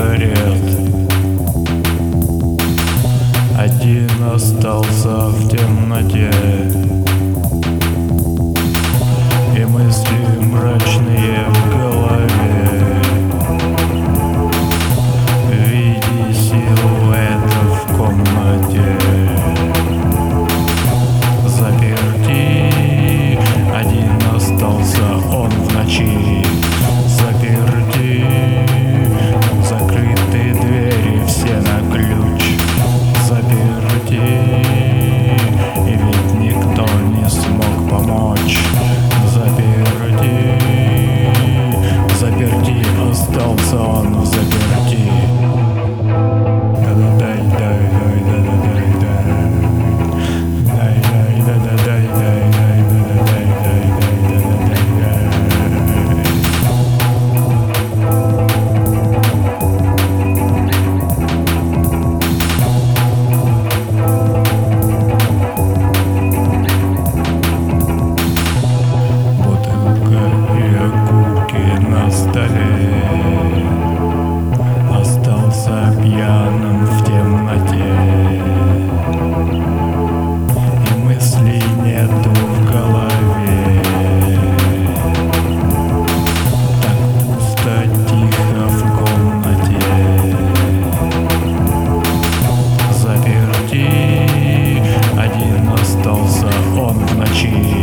сигарет Один остался в темноте. И мысли мрачные он в ночи.